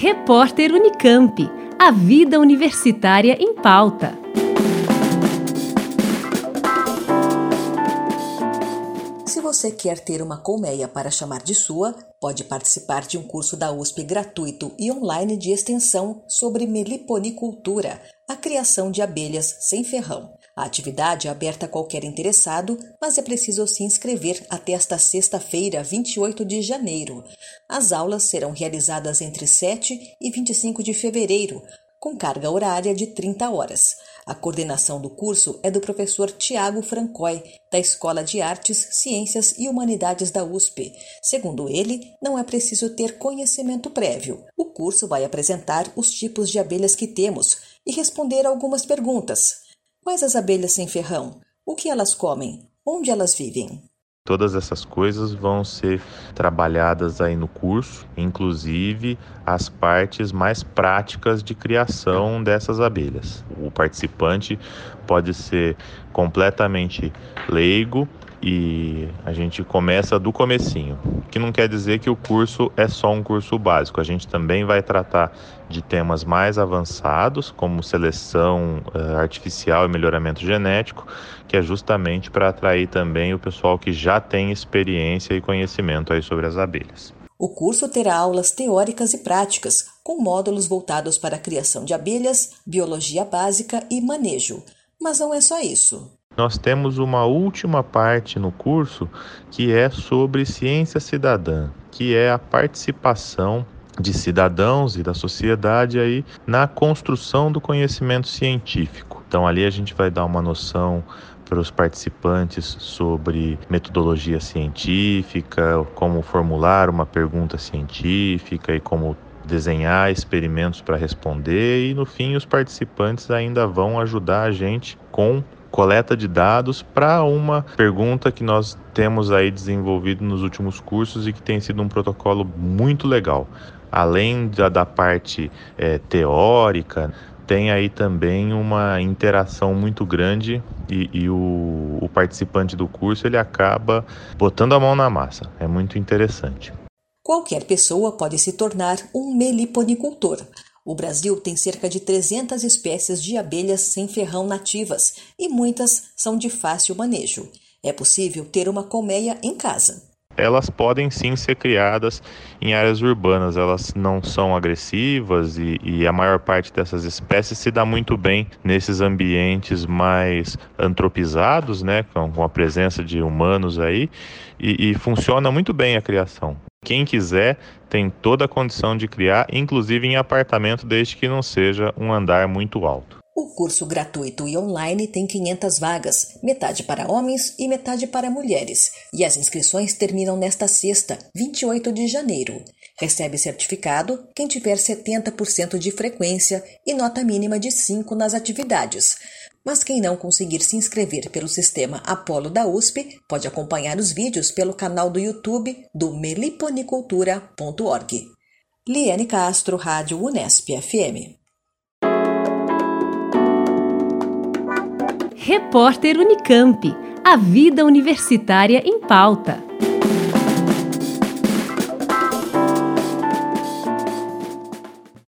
Repórter Unicamp. A vida universitária em pauta. Se você quer ter uma colmeia para chamar de sua, pode participar de um curso da USP gratuito e online de extensão sobre meliponicultura, a criação de abelhas sem ferrão. A atividade é aberta a qualquer interessado, mas é preciso se inscrever até esta sexta-feira, 28 de janeiro. As aulas serão realizadas entre 7 e 25 de fevereiro, com carga horária de 30 horas. A coordenação do curso é do professor Tiago Francói, da Escola de Artes, Ciências e Humanidades da USP. Segundo ele, não é preciso ter conhecimento prévio. O curso vai apresentar os tipos de abelhas que temos e responder algumas perguntas. Quais as abelhas sem ferrão? O que elas comem? Onde elas vivem? Todas essas coisas vão ser trabalhadas aí no curso, inclusive as partes mais práticas de criação dessas abelhas. O participante pode ser completamente leigo e a gente começa do comecinho, que não quer dizer que o curso é só um curso básico. A gente também vai tratar de temas mais avançados, como seleção uh, artificial e melhoramento genético, que é justamente para atrair também o pessoal que já tem experiência e conhecimento aí sobre as abelhas. O curso terá aulas teóricas e práticas, com módulos voltados para a criação de abelhas, biologia básica e manejo. Mas não é só isso nós temos uma última parte no curso que é sobre ciência cidadã, que é a participação de cidadãos e da sociedade aí na construção do conhecimento científico. Então ali a gente vai dar uma noção para os participantes sobre metodologia científica, como formular uma pergunta científica e como desenhar experimentos para responder e no fim os participantes ainda vão ajudar a gente com coleta de dados para uma pergunta que nós temos aí desenvolvido nos últimos cursos e que tem sido um protocolo muito legal. Além da, da parte é, teórica, tem aí também uma interação muito grande e, e o, o participante do curso ele acaba botando a mão na massa. É muito interessante. Qualquer pessoa pode se tornar um meliponicultor. O Brasil tem cerca de 300 espécies de abelhas sem ferrão nativas e muitas são de fácil manejo. É possível ter uma colmeia em casa. Elas podem sim ser criadas em áreas urbanas, elas não são agressivas e, e, a maior parte dessas espécies se dá muito bem nesses ambientes mais antropizados, né, com, a presença de humanos aí, e, e funciona muito bem a criação. Quem quiser tem toda a condição de criar, inclusive em apartamento, desde que não seja um andar muito alto. O curso gratuito e online tem 500 vagas, metade para homens e metade para mulheres, e as inscrições terminam nesta sexta, 28 de janeiro. Recebe certificado quem tiver 70% de frequência e nota mínima de 5 nas atividades. Mas quem não conseguir se inscrever pelo sistema Apolo da USP pode acompanhar os vídeos pelo canal do YouTube do meliponicultura.org. Liane Castro, Rádio Unesp FM. Repórter Unicamp. A vida universitária em pauta.